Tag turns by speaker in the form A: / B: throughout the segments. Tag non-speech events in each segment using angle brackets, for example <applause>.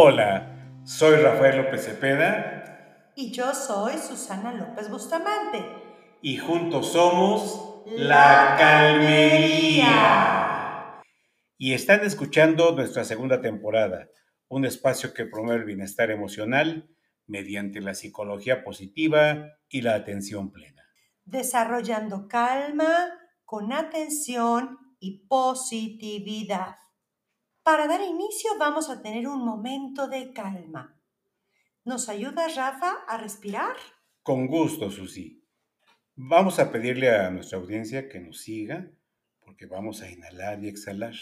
A: Hola, soy Rafael López Cepeda.
B: Y yo soy Susana López Bustamante.
A: Y juntos somos La Calmería. Y están escuchando nuestra segunda temporada, un espacio que promueve el bienestar emocional mediante la psicología positiva y la atención plena.
B: Desarrollando calma con atención y positividad. Para dar inicio vamos a tener un momento de calma. ¿Nos ayuda Rafa a respirar?
A: Con gusto, Susi. Vamos a pedirle a nuestra audiencia que nos siga porque vamos a inhalar y exhalar.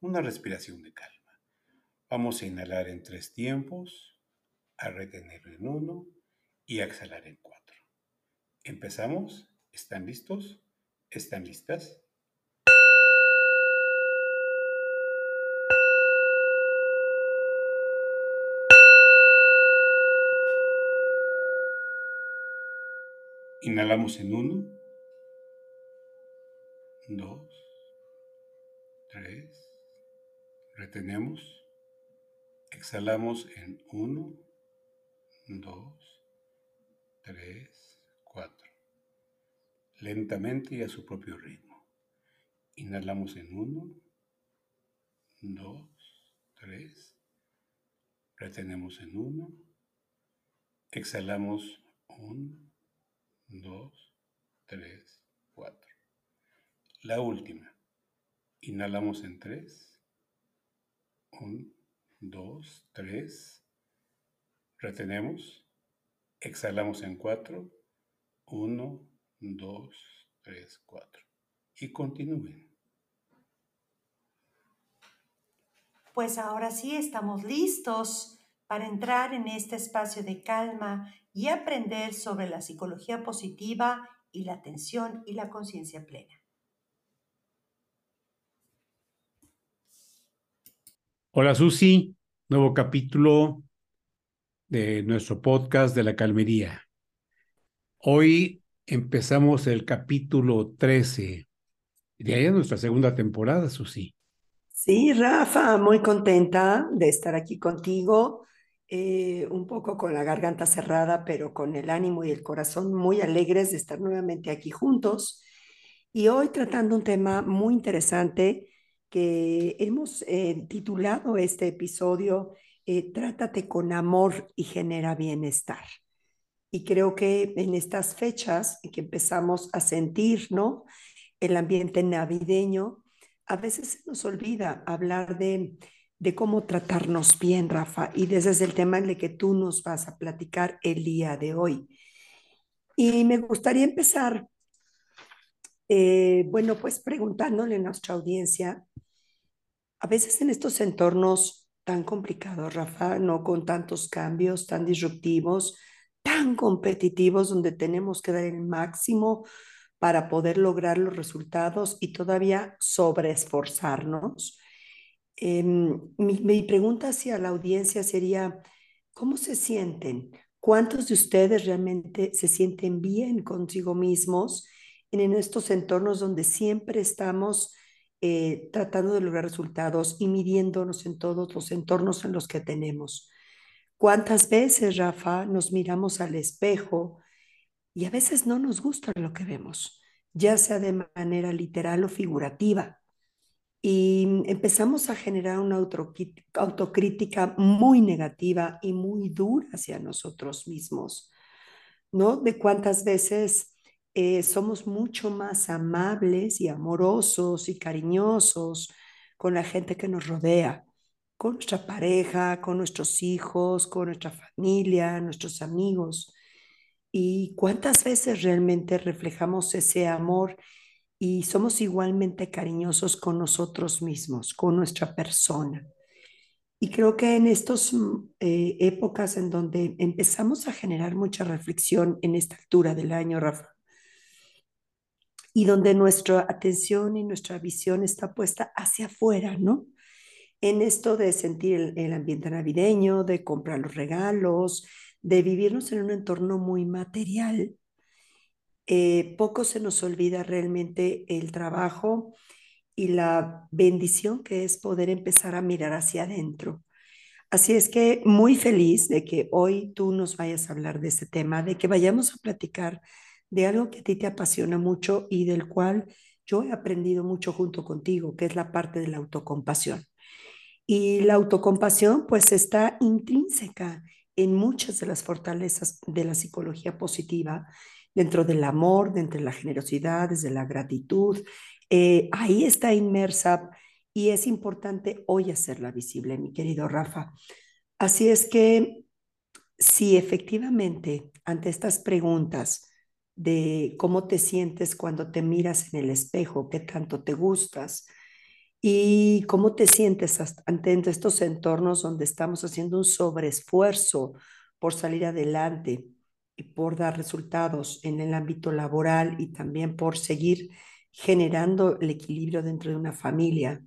A: Una respiración de calma. Vamos a inhalar en tres tiempos, a retener en uno y a exhalar en cuatro. ¿Empezamos? ¿Están listos? ¿Están listas? Inhalamos en uno, dos, tres, retenemos, exhalamos en uno, dos, tres, cuatro, lentamente y a su propio ritmo. Inhalamos en uno, dos, tres, retenemos en uno, exhalamos uno, dos, tres, cuatro. La última. Inhalamos en tres. Un, dos, tres. Retenemos. Exhalamos en cuatro. Uno, dos, tres, cuatro. Y continúen.
B: Pues ahora sí estamos listos para entrar en este espacio de calma y aprender sobre la psicología positiva y la atención y la conciencia plena.
A: Hola Susi, nuevo capítulo de nuestro podcast de la calmería. Hoy empezamos el capítulo 13 de ahí es nuestra segunda temporada, Susi.
C: Sí, Rafa, muy contenta de estar aquí contigo eh, un poco con la garganta cerrada, pero con el ánimo y el corazón muy alegres de estar nuevamente aquí juntos. Y hoy tratando un tema muy interesante que hemos eh, titulado este episodio, eh, Trátate con amor y genera bienestar. Y creo que en estas fechas que empezamos a sentir, ¿no? El ambiente navideño, a veces se nos olvida hablar de de cómo tratarnos bien, Rafa, y ese es el tema en el que tú nos vas a platicar el día de hoy. Y me gustaría empezar, eh, bueno, pues preguntándole a nuestra audiencia, a veces en estos entornos tan complicados, Rafa, no con tantos cambios tan disruptivos, tan competitivos, donde tenemos que dar el máximo para poder lograr los resultados y todavía sobreesforzarnos Em, mi, pregunta hacia la audiencia sería, ¿cómo se sienten? ¿Cuántos de ustedes realmente se sienten bien consigo mismos en, estos entornos donde siempre estamos eh, tratando de lograr resultados y midiéndonos en todos los entornos en los que tenemos? ¿Cuántas veces, Rafa, nos miramos al espejo y a veces no nos gusta lo que vemos, ya sea de manera literal o figurativa? Y empezamos a generar una autocrítica muy negativa y muy dura hacia nosotros mismos, ¿no? De cuántas veces eh, somos mucho más amables y amorosos y cariñosos con la gente que nos rodea, con nuestra pareja, con nuestros hijos, con nuestra familia, nuestros amigos. Y cuántas veces realmente reflejamos ese amor y somos igualmente cariñosos con nosotros mismos, con nuestra persona. Y creo que en estas mm, eh, épocas en donde empezamos a generar mucha reflexión en esta altura del año, Rafa, y donde nuestra atención y nuestra visión está puesta hacia afuera, ¿no? En esto de sentir el ambiente navideño, de comprar los regalos, de vivirnos en un entorno muy material, eh, poco se nos olvida realmente el trabajo y la bendición que es poder empezar a mirar hacia adentro, Así es que muy feliz de que hoy tú nos vayas a hablar de este tema, de que vayamos a platicar de algo que a ti te apasiona mucho y del cual yo he aprendido mucho junto contigo, que es la parte de la autocompasión. Y la autocompasión pues está intrínseca en muchas de las fortalezas de la psicología positiva, dentro del amor, dentro de la generosidad, desde la gratitud. Eh, ahí está inmersa y es importante hoy hacerla visible, mi querido Rafa. Así es que si efectivamente ante estas preguntas de cómo te sientes cuando te miras en el espejo, qué tanto te gustas y cómo te sientes ante estos entornos donde estamos haciendo un sobreesfuerzo por salir adelante por dar resultados en el ámbito laboral y también por seguir generando el equilibrio dentro de una familia.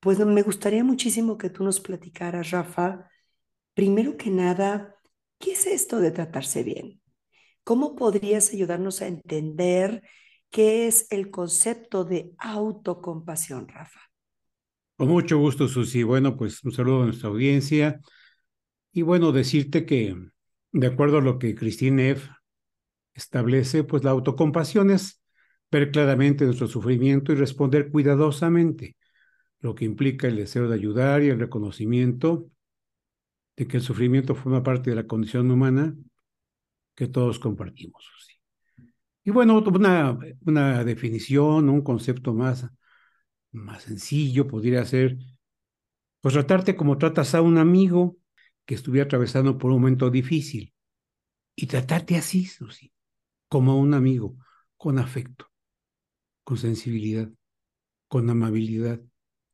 C: Pues me gustaría muchísimo que tú nos platicaras, Rafa, primero que nada, ¿qué es esto de tratarse bien? ¿Cómo podrías ayudarnos a entender qué es el concepto de autocompasión, Rafa?
A: Con mucho gusto, Susi. Bueno, pues un saludo a nuestra audiencia. Y bueno, decirte que, de acuerdo a lo que Christine F. establece, pues la autocompasión es ver claramente nuestro sufrimiento y responder cuidadosamente lo que implica el deseo de ayudar y el reconocimiento de que el sufrimiento forma parte de la condición humana que todos compartimos. Y bueno, una, una definición, un concepto más, más sencillo podría ser, pues tratarte como tratas a un amigo que estuviera atravesando por un momento difícil y tratarte así, Susi, como un amigo, con afecto, con sensibilidad, con amabilidad,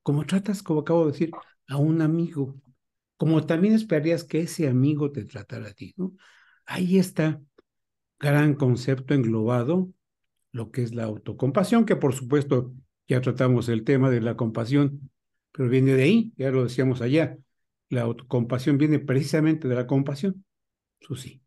A: como tratas, como acabo de decir, a un amigo, como también esperarías que ese amigo te tratara a ti. Ahí está gran concepto englobado, lo que es la autocompasión, que por supuesto ya tratamos el tema de la compasión, pero viene de ahí, ya lo decíamos allá, la autocompasión viene precisamente de la compasión, sí.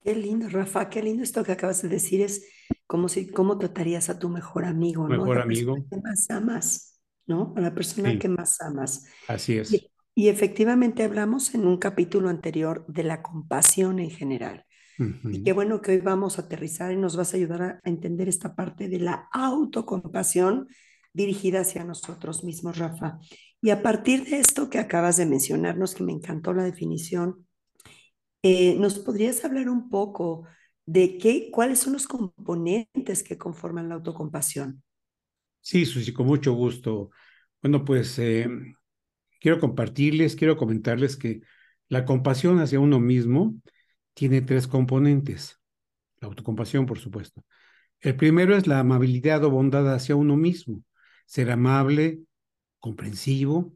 C: Qué lindo, Rafa, qué lindo esto que acabas de decir, es como si, cómo tratarías a tu mejor amigo,
A: mejor amigo.
C: Que más amas. ¿no? A la persona que más amas.
A: Así es.
C: Y, efectivamente hablamos en un capítulo anterior de la compasión en general. Y qué bueno que hoy vamos a aterrizar y nos vas a ayudar a, entender esta parte de la autocompasión dirigida hacia nosotros mismos, Rafa. Y a partir de esto que acabas de mencionarnos, que me encantó la definición, eh, ¿nos podrías hablar un poco de qué, cuáles son los componentes que conforman la autocompasión?
A: Sí, Susi, con mucho gusto. Bueno, pues eh, quiero compartirles, quiero comentarles que la compasión hacia uno mismo tiene tres componentes. La autocompasión, por supuesto. El primero es la amabilidad o bondad hacia uno mismo. Ser amable, comprensivo,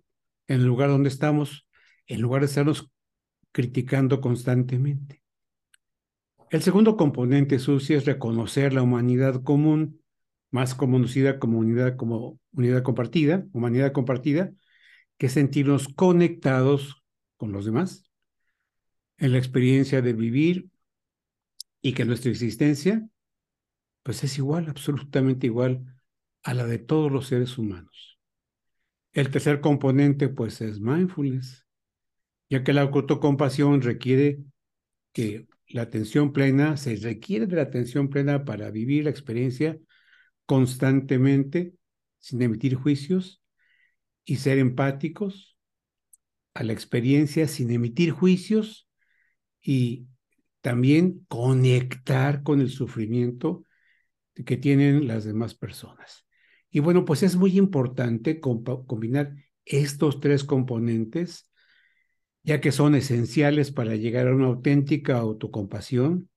A: en el lugar donde estamos, en lugar de estarnos criticando constantemente. El segundo componente, Susi, es reconocer la humanidad común más conocida como unidad, como unidad compartida, humanidad compartida, que sentirnos conectados con los demás en la experiencia de vivir y que nuestra existencia pues es igual, absolutamente igual a la de todos los seres humanos. El tercer componente pues es mindfulness, ya que la autocompasión requiere que la atención plena, se requiere de la atención plena para vivir la experiencia constantemente sin emitir juicios y ser empáticos a la experiencia sin emitir juicios y también conectar con el sufrimiento que tienen las demás personas. Y bueno, pues es muy importante combinar estos tres componentes, ya que son esenciales para llegar a una auténtica autocompasión.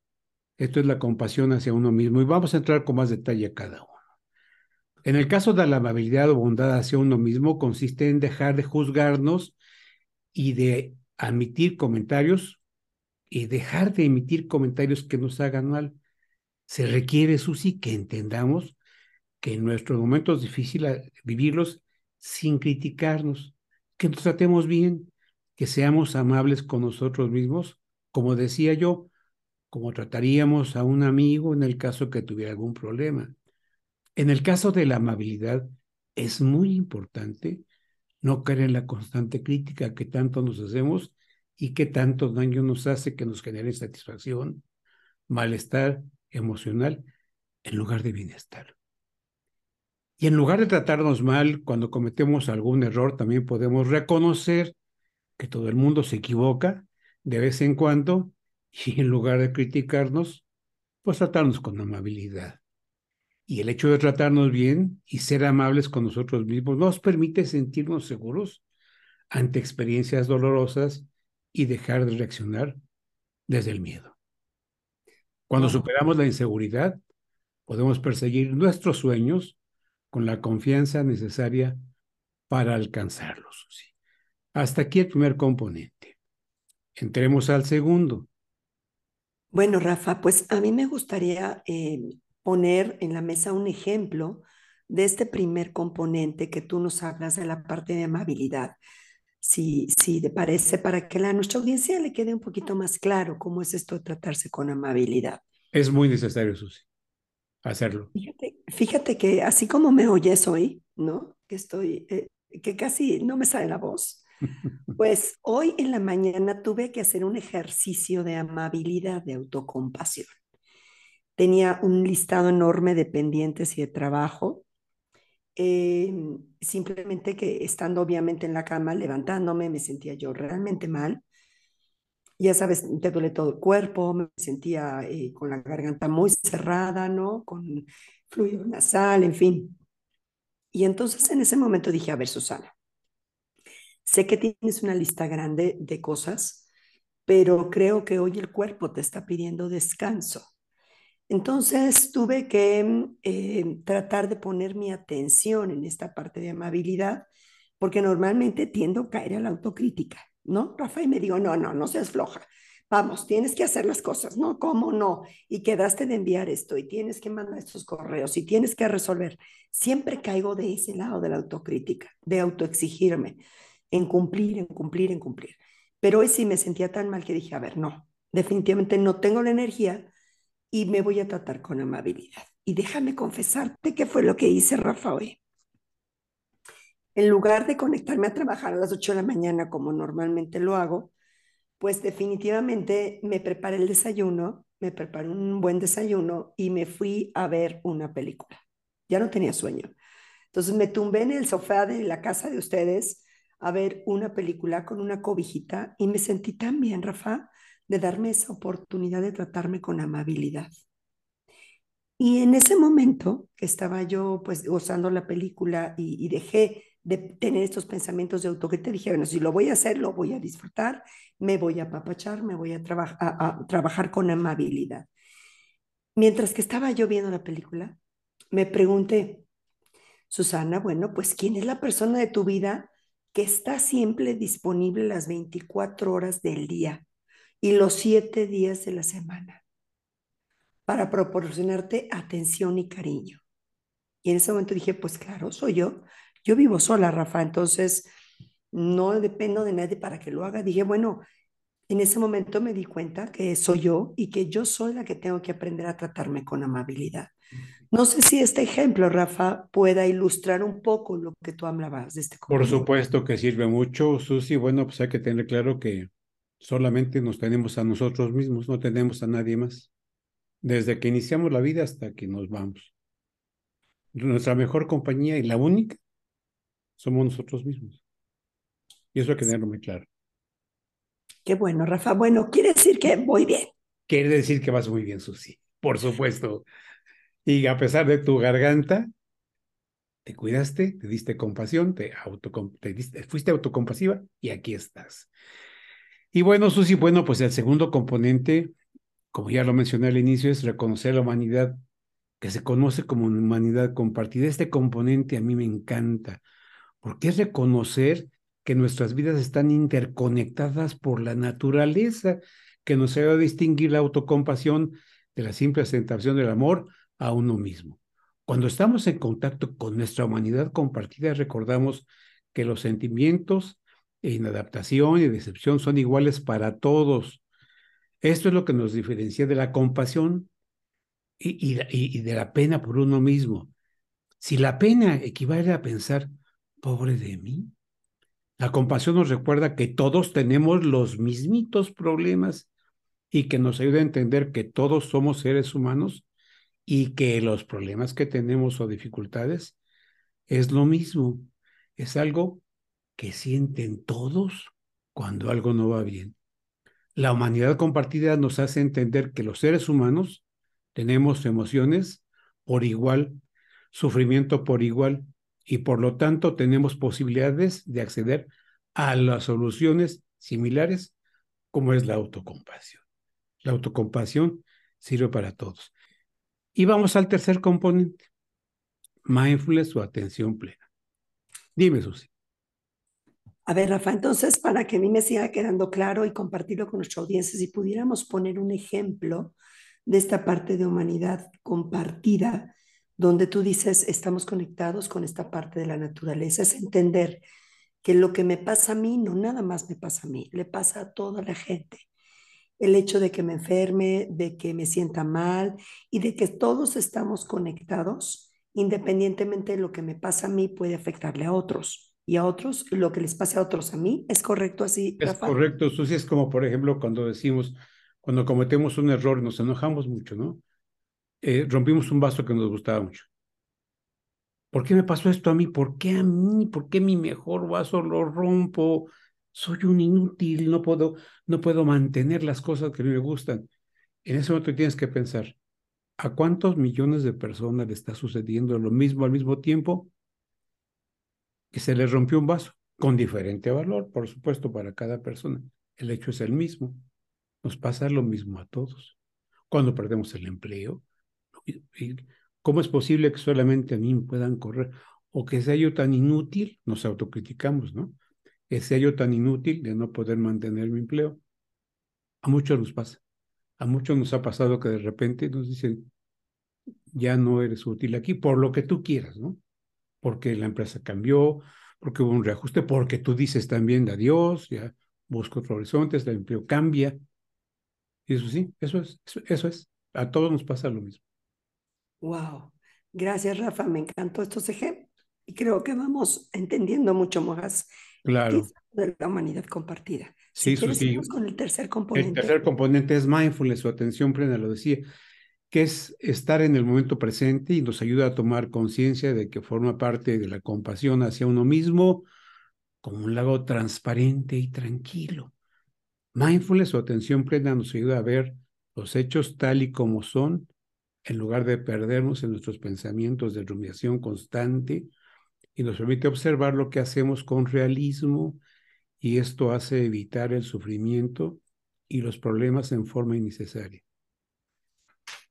A: Esto es la compasión hacia uno mismo y vamos a entrar con más detalle a cada uno. En el caso de la amabilidad o bondad hacia uno mismo, consiste en dejar de juzgarnos y de emitir comentarios y dejar de emitir comentarios que nos hagan mal. Se requiere, Susi, que entendamos que en nuestros momentos difíciles vivirlos sin criticarnos, que nos tratemos bien, que seamos amables con nosotros mismos, como decía yo, como trataríamos a un amigo en el caso que tuviera algún problema. En el caso de la amabilidad, es muy importante no caer en la constante crítica que tanto nos hacemos y que tanto daño nos hace que nos genere satisfacción, malestar emocional en lugar de bienestar. Y en lugar de tratarnos mal cuando cometemos algún error, también podemos reconocer que todo el mundo se equivoca de vez en cuando y en lugar de criticarnos, pues tratarnos con amabilidad. Y el hecho de tratarnos bien y ser amables con nosotros mismos nos permite sentirnos seguros ante experiencias dolorosas y dejar de reaccionar desde el miedo. Cuando superamos la inseguridad, podemos perseguir nuestros sueños con la confianza necesaria para alcanzarlos. Hasta aquí el primer componente. Entremos al segundo.
C: Bueno, Rafa, pues a mí me gustaría eh, poner en la mesa un ejemplo de este primer componente que tú nos hablas de la parte de amabilidad. Si, si te parece, para que a nuestra audiencia le quede un poquito más claro cómo es esto de tratarse con amabilidad.
A: Es muy necesario, Susi, hacerlo.
C: Fíjate, fíjate que así como me oyes hoy, ¿no? Que estoy, eh, que casi no me sale la voz. <laughs> Pues hoy en la mañana tuve que hacer un ejercicio de amabilidad, de autocompasión. Tenía un listado enorme de pendientes y de trabajo. Em, simplemente que estando obviamente en la cama, levantándome, me sentía yo realmente mal. Ya sabes, te duele todo el cuerpo, me sentía eh, con la garganta muy cerrada, ¿no? Con fluido nasal, en fin. Y entonces en ese momento dije, a ver, Susana, sé que tienes una lista grande de cosas, pero creo que hoy el cuerpo te está pidiendo descanso. Entonces tuve que eh, tratar de poner mi atención en esta parte de amabilidad, porque normalmente tiendo a caer a la autocrítica, ¿no? Rafael me dijo, no, no, no seas floja. Vamos, tienes que hacer las cosas, ¿no? ¿Cómo no? Y quedaste de enviar esto y tienes que mandar estos correos y tienes que resolver. Siempre caigo de ese lado de la autocrítica, de autoexigirme, en cumplir, en cumplir, en cumplir. Pero hoy sí me sentía tan mal que dije, a ver, no, definitivamente no tengo la energía y me voy a tratar con amabilidad. Y déjame confesarte qué fue lo que hice, Rafa, hoy. En lugar de conectarme a trabajar a las 8 de la mañana como normalmente lo hago, pues definitivamente me preparé el desayuno, me preparé un buen desayuno y me fui a ver una película. Ya no tenía sueño. Entonces me tumbé en el sofá de la casa de ustedes a ver una película con una cobijita y me sentí tan bien, Rafa, de darme esa oportunidad de tratarme con amabilidad. Y en ese momento que estaba yo pues gozando la película y, dejé de tener estos pensamientos de autocrítica, dije, bueno, si lo voy a hacer, lo voy a disfrutar, me voy a apapachar, me voy a, a trabajar con amabilidad. Mientras que estaba yo viendo la película, me pregunté, Susana, bueno, pues ¿quién es la persona de tu vida que está siempre disponible las 24 horas del día? y los siete días de la semana para proporcionarte atención y cariño. Y en ese momento dije, pues claro, soy yo. Yo vivo sola, Rafa, entonces no dependo de nadie para que lo haga. Dije, bueno, en ese momento me di cuenta que soy yo y que yo soy la que tengo que aprender a tratarme con amabilidad. No sé si este ejemplo, Rafa, pueda ilustrar un poco lo que tú hablabas de este.
A: Por supuesto que sirve mucho, Susi. Bueno, pues hay que tener claro que Solamente nos tenemos a nosotros mismos, no tenemos a nadie más. Desde que iniciamos la vida hasta que nos vamos. Nuestra mejor compañía y la única somos nosotros mismos. Y eso hay que tenerlo muy claro.
C: Qué bueno, Rafa. Bueno, quiere decir que voy bien.
A: Quiere decir que vas muy bien, Susi. Por supuesto. Y a pesar de tu garganta, te cuidaste, te diste compasión, te, auto, te diste, fuiste autocompasiva y aquí estás. Y bueno, Susi, bueno, pues el segundo componente, como ya lo mencioné al inicio, es reconocer la humanidad que se conoce como humanidad compartida. Este componente a mí me encanta, porque es reconocer que nuestras vidas están interconectadas por la naturaleza que nos ayuda a distinguir la autocompasión de la simple aceptación del amor a uno mismo. Cuando estamos en contacto con nuestra humanidad compartida, recordamos que los sentimientos, inadaptación y decepción son iguales para todos. Esto es lo que nos diferencia de la compasión y, de la pena por uno mismo. Si la pena equivale a pensar, pobre de mí, La compasión nos recuerda que todos tenemos los mismitos problemas y que nos ayuda a entender que todos somos seres humanos y que los problemas que tenemos o dificultades es lo mismo. Es algo que sienten todos cuando algo no va bien. La humanidad compartida nos hace entender que los seres humanos tenemos emociones por igual, sufrimiento por igual, y por lo tanto tenemos posibilidades de acceder a las soluciones similares como es la autocompasión. La autocompasión sirve para todos. Y vamos al tercer componente, mindfulness o atención plena. Dime, Susi.
C: A ver, Rafa, entonces, para que a mí me siga quedando claro y compartirlo con nuestra audiencia, si pudiéramos poner un ejemplo de esta parte de humanidad compartida, donde tú dices, estamos conectados con esta parte de la naturaleza, es entender que lo que me pasa a mí no nada más me pasa a mí, le pasa a toda la gente. El hecho de que me enferme, de que me sienta mal y de que todos estamos conectados, independientemente de lo que me pasa a mí, puede afectarle a otros. Y a otros, lo que les pase a otros a mí, ¿es correcto así?
A: Es correcto, Susi, es como por ejemplo cuando decimos, cuando cometemos un error, nos enojamos mucho, ¿no? Eh, rompimos un vaso que nos gustaba mucho. ¿Por qué me pasó esto a mí? ¿Por qué a mí? ¿Por qué mi mejor vaso lo rompo? Soy un inútil, no puedo, no puedo mantener las cosas que me gustan. En ese momento tienes que pensar, ¿a cuántos millones de personas le está sucediendo lo mismo al mismo tiempo? Que se les rompió un vaso, con diferente valor, por supuesto, para cada persona. El hecho es el mismo. Nos pasa lo mismo a todos. Cuando perdemos el empleo, ¿cómo es posible que solamente a mí me puedan correr? O que sea yo tan inútil, nos autocriticamos, ¿no? Que sea yo tan inútil de no poder mantener mi empleo. A muchos nos pasa. A muchos nos ha pasado que de repente nos dicen, ya no eres útil aquí por lo que tú quieras, ¿no? Porque la empresa cambió, porque hubo un reajuste, porque tú dices también adiós, ya busco otro horizonte, el empleo cambia. Y eso sí, eso es, eso es. A todos nos pasa lo mismo.
C: Wow. Gracias, Rafa. Me encantó estos ejemplos. Y creo que vamos entendiendo mucho más
A: claro.
C: de la humanidad compartida.
A: Sí,
C: si sí. con el tercer componente.
A: El tercer componente es mindfulness o atención plena, lo decía, que es estar en el momento presente y nos ayuda a tomar conciencia de que forma parte de la compasión hacia uno mismo como un lago transparente y tranquilo. Mindfulness o atención plena nos ayuda a ver los hechos tal y como son en lugar de perdernos en nuestros pensamientos de rumiación constante y nos permite observar lo que hacemos con realismo y esto hace evitar el sufrimiento y los problemas en forma innecesaria.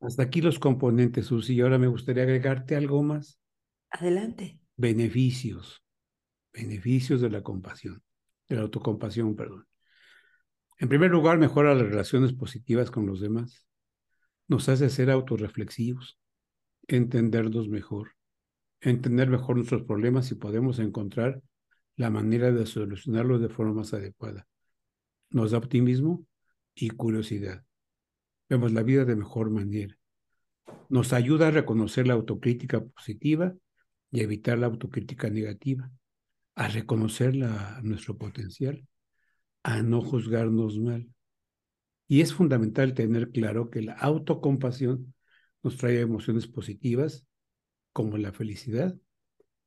A: Hasta aquí los componentes, Susi, y ahora me gustaría agregarte algo más.
C: Adelante.
A: Beneficios, beneficios de la compasión, de la autocompasión, perdón. En primer lugar, mejora las relaciones positivas con los demás nos hace ser autorreflexivos, entendernos mejor, entender mejor nuestros problemas y podemos encontrar la manera de solucionarlos de forma más adecuada. Nos da optimismo y curiosidad. Vemos la vida de mejor manera. Nos ayuda a reconocer la autocrítica positiva y evitar la autocrítica negativa, a reconocer nuestro potencial, a no juzgarnos mal. Y es fundamental tener claro que la autocompasión nos trae emociones positivas como la felicidad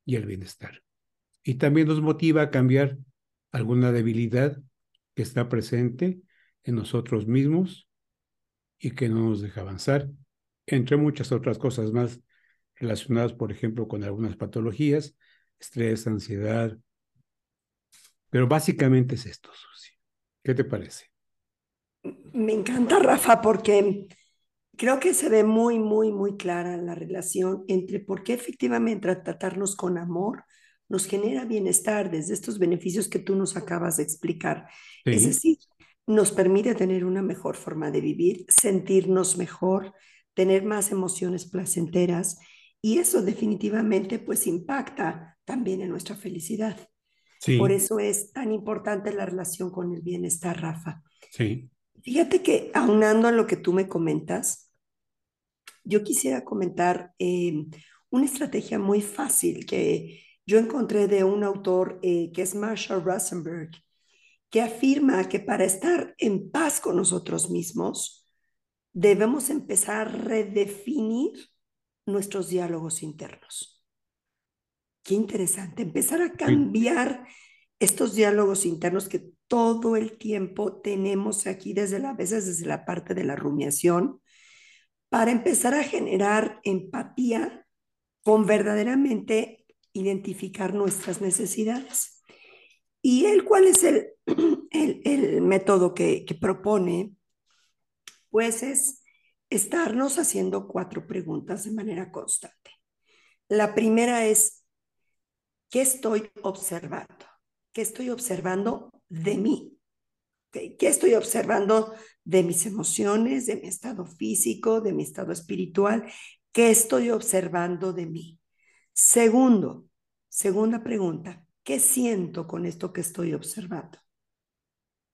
A: y el bienestar. Y también nos motiva a cambiar alguna debilidad que está presente en nosotros mismos y que no nos deja avanzar, entre muchas otras cosas más relacionadas, por ejemplo, con algunas patologías, estrés, ansiedad. Pero básicamente es esto, Susi. ¿Qué te parece?
C: Me encanta, Rafa, porque creo que se ve muy, muy, muy clara la relación entre por qué efectivamente tratarnos con amor nos genera bienestar desde estos beneficios que tú nos acabas de explicar. Es decir, nos permite tener una mejor forma de vivir, sentirnos mejor, tener más emociones placenteras y eso definitivamente pues impacta también en nuestra felicidad. Por eso es tan importante la relación con el bienestar, Rafa.
A: Sí.
C: Fíjate que aunando a lo que tú me comentas, yo quisiera comentar em, una estrategia muy fácil que yo encontré de un autor eh, que es Marshall Rosenberg, que afirma que para estar en paz con nosotros mismos, debemos empezar a redefinir nuestros diálogos internos. Qué interesante, empezar a cambiar estos diálogos internos que todo el tiempo tenemos aquí desde la, a veces desde la parte de la rumiación, para empezar a generar empatía con verdaderamente identificar nuestras necesidades. ¿Y el cuál es el, <clears throat> el, el método que, que propone? Pues es estarnos haciendo cuatro preguntas de manera constante. La primera es, ¿qué estoy observando? ¿Qué estoy observando de mí? ¿Qué estoy observando de mis emociones, de mi estado físico, de mi estado espiritual? ¿Qué estoy observando de mí? Segundo, segunda pregunta, ¿qué siento con esto que estoy observando?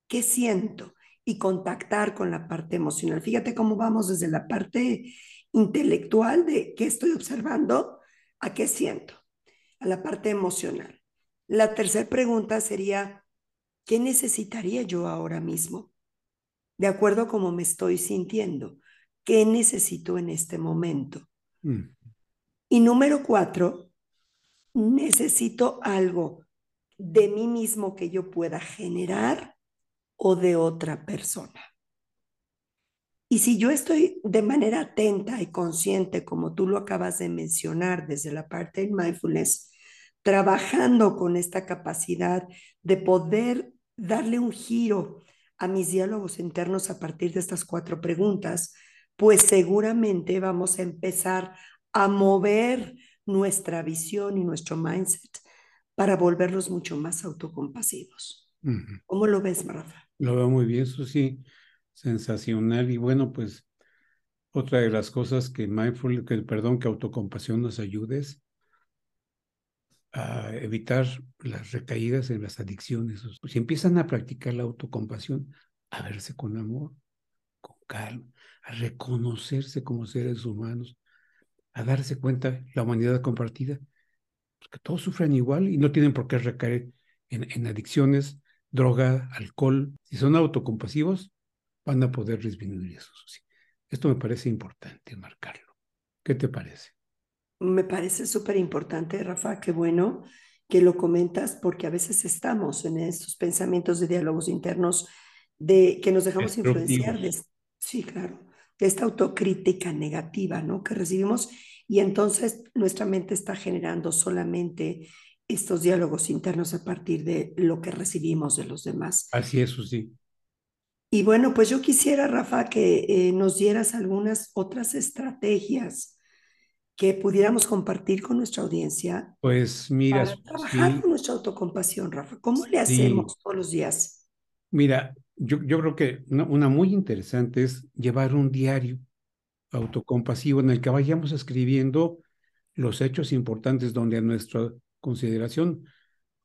C: ¿Qué siento? Y contactar con la parte emocional. Fíjate cómo vamos desde la parte intelectual de qué estoy observando a qué siento, a la parte emocional. La tercera pregunta sería, ¿qué necesitaría yo ahora mismo? De acuerdo a cómo me estoy sintiendo. ¿Qué necesito en este momento? Mm. Y número cuatro, necesito algo de mí mismo que yo pueda generar o de otra persona. Y si yo estoy de manera atenta y consciente, como tú lo acabas de mencionar desde la parte del mindfulness, trabajando con esta capacidad de poder darle un giro a mis diálogos internos a partir de estas cuatro preguntas, pues seguramente vamos a empezar a mover nuestra visión y nuestro mindset para volverlos mucho más autocompasivos. ¿Cómo lo ves, Rafa?
A: Lo veo muy bien, sí, sensacional. Y bueno, pues otra de las cosas que mindful, que perdón, que autocompasión nos ayude es a evitar las recaídas en las adicciones. Si empiezan a practicar la autocompasión, a verse con amor, con calma, a reconocerse como seres humanos, a darse cuenta la humanidad compartida, porque todos sufren igual y no tienen por qué recaer en, en adicciones, droga, alcohol. Si son autocompasivos, van a poder disminuir eso. Esto me parece importante marcarlo. ¿Qué te parece?
C: Me parece súper importante, Rafa, qué bueno que lo comentas, porque a veces estamos en estos pensamientos de diálogos internos de que nos dejamos influenciar de, sí, claro, de esta autocrítica negativa, ¿no? Que recibimos y entonces nuestra mente está generando solamente estos diálogos internos a partir de lo que recibimos de los demás.
A: Así es, sí.
C: Y bueno, pues yo quisiera, Rafa, que eh, nos dieras algunas otras estrategias que pudiéramos compartir con nuestra audiencia.
A: Pues mira,
C: para trabajar con nuestra autocompasión, Rafa. ¿Cómo le hacemos todos los días?
A: Mira, yo, yo creo que una, muy interesante es llevar un diario autocompasivo en el que vayamos escribiendo los hechos importantes donde a nuestra consideración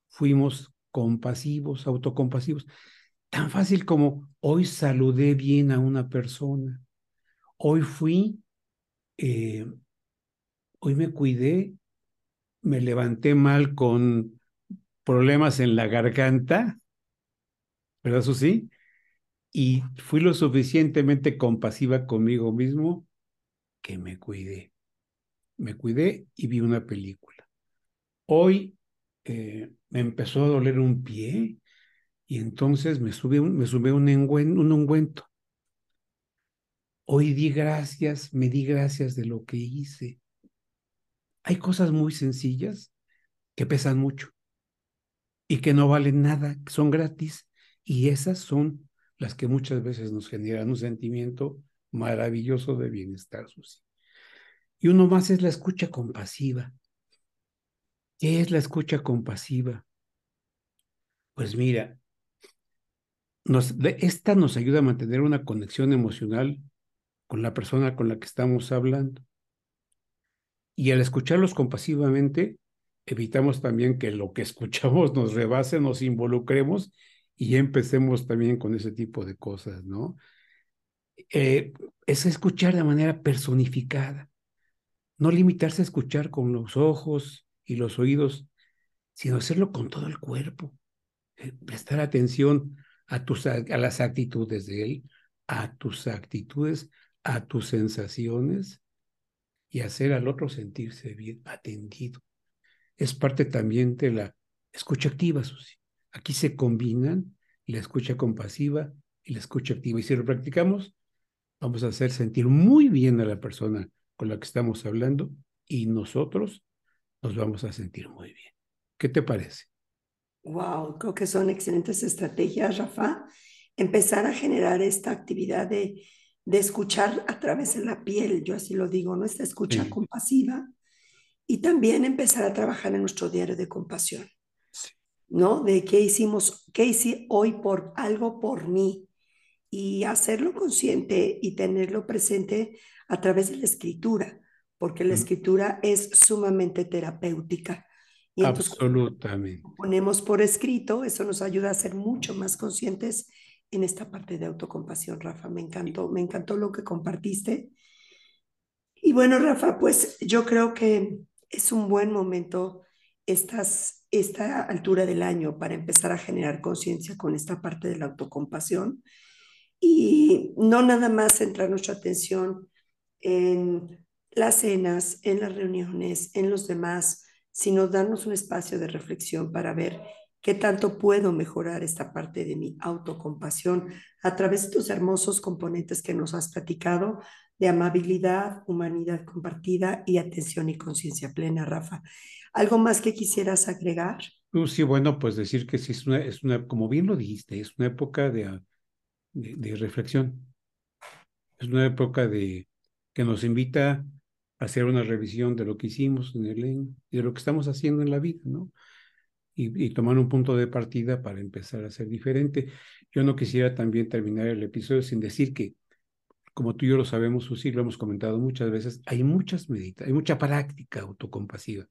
A: fuimos compasivos, autocompasivos. Tan fácil como hoy saludé bien a una persona, hoy fui eh, hoy me cuidé, me levanté mal con problemas en la garganta, ¿verdad, sí? Y fui lo suficientemente compasiva conmigo mismo que me cuidé. Me cuidé y vi una película. Hoy eh, me empezó a doler un pie y entonces me, sube un, me sube un, un ungüento. Hoy di gracias, me di gracias de lo que hice. Hay cosas muy sencillas que pesan mucho y que no valen nada, son gratis, y esas son las que muchas veces nos generan un sentimiento maravilloso de bienestar, Susi. Y uno más es la escucha compasiva. ¿Qué es la escucha compasiva? Pues mira, esta nos ayuda a mantener una conexión emocional con la persona con la que estamos hablando. Y al escucharlos compasivamente, evitamos también que lo que <laughs> escuchamos nos rebase, nos involucremos y empecemos también con ese tipo de cosas, ¿no? Eh, es escuchar de manera personificada, no limitarse a escuchar con los ojos y los oídos, sino hacerlo con todo el cuerpo. Eh, prestar atención a, tus, a las actitudes de él, a tus actitudes, a tus sensaciones y hacer al otro sentirse bien, atendido. Es parte también de la escucha activa, Susi. Aquí se combinan la escucha compasiva y la escucha activa. Y si lo practicamos, vamos a hacer sentir muy bien a la persona con la que estamos hablando y nosotros nos vamos a sentir muy bien. ¿Qué te parece?
C: Wow, creo que son excelentes estrategias, Rafa. Empezar a generar esta actividad de, de escuchar a través de la piel, yo así lo digo, ¿no? Esta escucha compasiva. Y también empezar a trabajar en nuestro diario de compasión, ¿no? De qué hicimos, qué hice hoy por algo por mí. Y hacerlo consciente y tenerlo presente a través de la escritura, porque la escritura es sumamente terapéutica
A: y Absolutamente.
C: Ponemos por escrito, eso nos ayuda a ser mucho más conscientes en esta parte de autocompasión, Rafa. Me encantó, me encantó lo que compartiste. Y bueno, Rafa, pues yo creo que es un buen momento estas, esta altura del año para empezar a generar conciencia con esta parte de la autocompasión y no nada más centrar nuestra atención en las cenas, en las reuniones, en los demás, sino darnos un espacio de reflexión para ver qué tanto puedo mejorar esta parte de mi autocompasión a través de estos hermosos componentes que nos has platicado de amabilidad, humanidad compartida y atención y conciencia plena, Rafa. ¿Algo más que quisieras agregar?
A: Sí, bueno, pues decir que sí es una, como bien lo dijiste, es una época de, de, de reflexión. Es una época de que nos invita hacer una revisión de lo que hicimos en el y de lo que estamos haciendo en la vida, ¿no? Y, tomar un punto de partida para empezar a ser diferente. Yo no quisiera también terminar el episodio sin decir que, como tú y yo lo sabemos, Susi, lo hemos comentado muchas veces, hay muchas meditas, hay mucha práctica autocompasiva.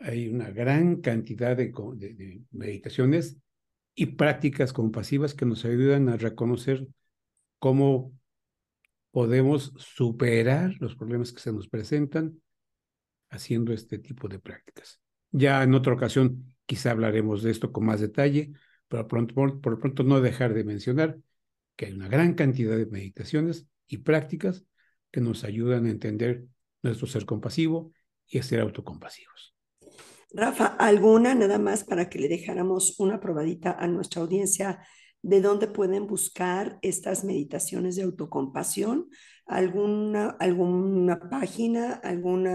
A: Hay una gran cantidad de meditaciones y prácticas compasivas que nos ayudan a reconocer cómo podemos superar los problemas que se nos presentan haciendo este tipo de prácticas. Ya en otra ocasión quizá hablaremos de esto con más detalle, pero pronto, por, por pronto no dejar de mencionar que hay una gran cantidad de meditaciones y prácticas que nos ayudan a entender nuestro ser compasivo y a ser autocompasivos.
C: Rafa, ¿alguna nada más para que le dejáramos una probadita a nuestra audiencia de dónde pueden buscar estas meditaciones de autocompasión, alguna, alguna página, algún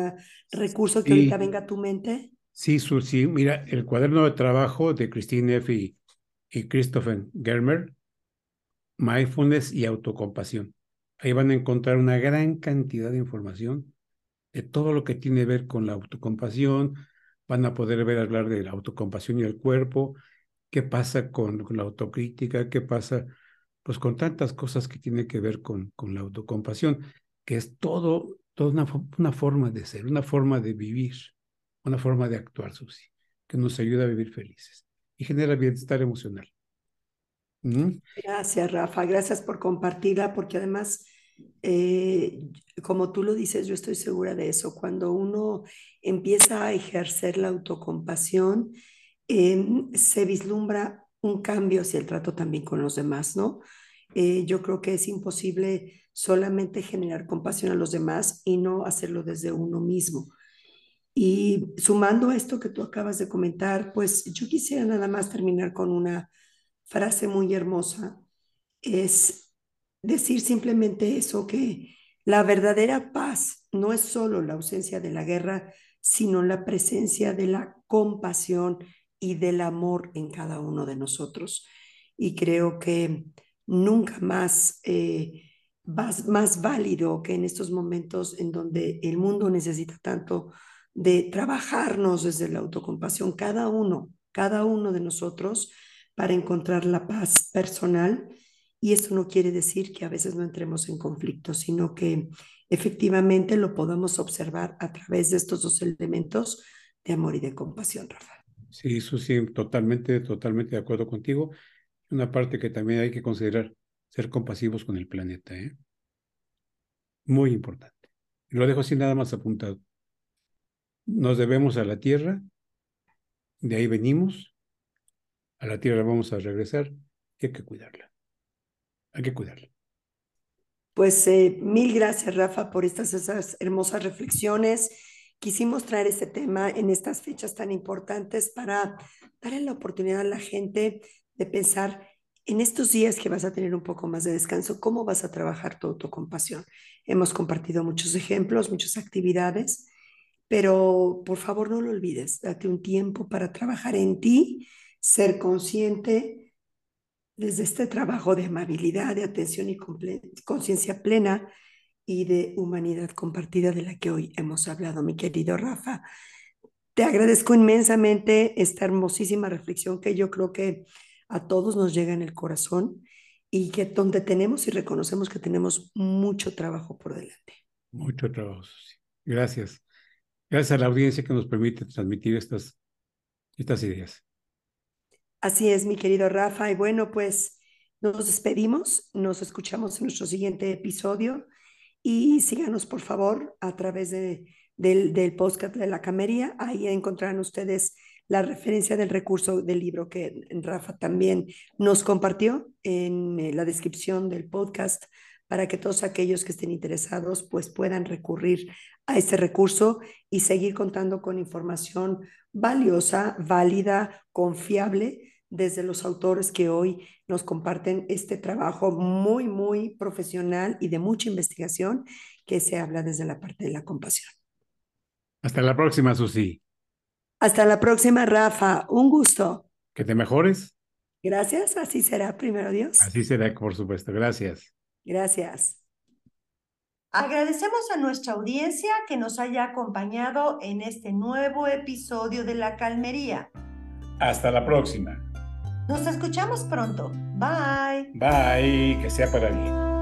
C: recurso que ahorita venga a tu mente.
A: Sí, Susi, mira, el cuaderno de trabajo de Christine F. y, Christopher Germer, Mindfulness y Autocompasión. Ahí van a encontrar una gran cantidad de información de todo lo que tiene que ver con la autocompasión. Van a poder ver hablar de la autocompasión y el cuerpo, qué pasa con, la autocrítica, qué pasa pues con tantas cosas que tiene que ver con, con la autocompasión, que es todo, toda una, una, forma de ser, una forma de vivir, una forma de actuar, Susi, que nos ayuda a vivir felices y genera bienestar emocional.
C: ¿Mm? Gracias, Rafa. Gracias por compartirla, porque además, eh, como tú lo dices, yo estoy segura de eso. Cuando uno empieza a ejercer la autocompasión, se vislumbra un cambio hacia el trato también con los demás, ¿no? Eh, yo creo que es imposible solamente generar compasión a los demás y no hacerlo desde uno mismo. Y sumando a esto que tú acabas de comentar, pues yo quisiera nada más terminar con una frase muy hermosa. Es decir simplemente eso, que la verdadera paz no es solo la ausencia de la guerra, sino la presencia de la compasión y del amor en cada uno de nosotros. Y creo que nunca más, eh, más, más válido que en estos momentos en donde el mundo necesita tanto de trabajarnos desde la autocompasión, cada uno, cada uno de nosotros, para encontrar la paz personal. Y eso no quiere decir que a veces no entremos en conflicto, sino que efectivamente lo podamos observar a través de estos dos elementos de amor y de compasión, Rafa.
A: Sí, sí, totalmente, totalmente de acuerdo contigo. Una parte que también hay que considerar, ser compasivos con el planeta, ¿eh? Muy importante. lo dejo así nada más apuntado. Nos debemos a la Tierra
D: De ahí venimos, a la tierra vamos a regresar y hay que cuidarla. Hay que cuidarla.
C: Pues eh, mil gracias, Rafa, por estas esas hermosas reflexiones. Quisimos traer este tema en estas fechas tan importantes para darle la oportunidad a la gente de pensar en estos días que vas a tener un poco más de descanso, cómo vas a trabajar tu autocompasión. Hemos compartido muchos ejemplos, muchas actividades, pero por favor no lo olvides, date un tiempo para trabajar en ti, ser consciente desde este trabajo de amabilidad, de atención y conciencia plena y de humanidad compartida de la que hoy hemos hablado, mi querido Rafa. Te agradezco inmensamente esta hermosísima reflexión que yo creo que a todos nos llega en el corazón y que donde tenemos y reconocemos que tenemos mucho trabajo por delante.
D: Mucho trabajo. Gracias. Gracias a la audiencia que nos permite transmitir estas, estas ideas.
C: Así es, mi querido Rafa. Y bueno, pues nos despedimos, nos escuchamos en nuestro siguiente episodio y síganos por favor a través de del, del podcast de la camería. Ahí encontrarán ustedes la referencia del recurso del libro que Rafa también nos compartió en eh, la descripción del podcast para que todos aquellos que estén interesados pues puedan recurrir a este recurso y seguir contando con información valiosa, válida, confiable desde los autores que hoy nos comparten este trabajo muy, muy profesional y de mucha investigación que se habla desde la parte de la compasión.
D: Hasta la próxima, Susi.
C: Hasta la próxima, Rafa. Un gusto.
D: Que te mejores.
C: Gracias, así será, primero Dios.
D: Así será, por supuesto. Gracias.
C: Gracias.
B: Agradecemos a nuestra audiencia que nos haya acompañado en este nuevo episodio de La Calmería.
A: Hasta la próxima.
B: Nos escuchamos pronto. Bye.
A: Bye, que sea para bien.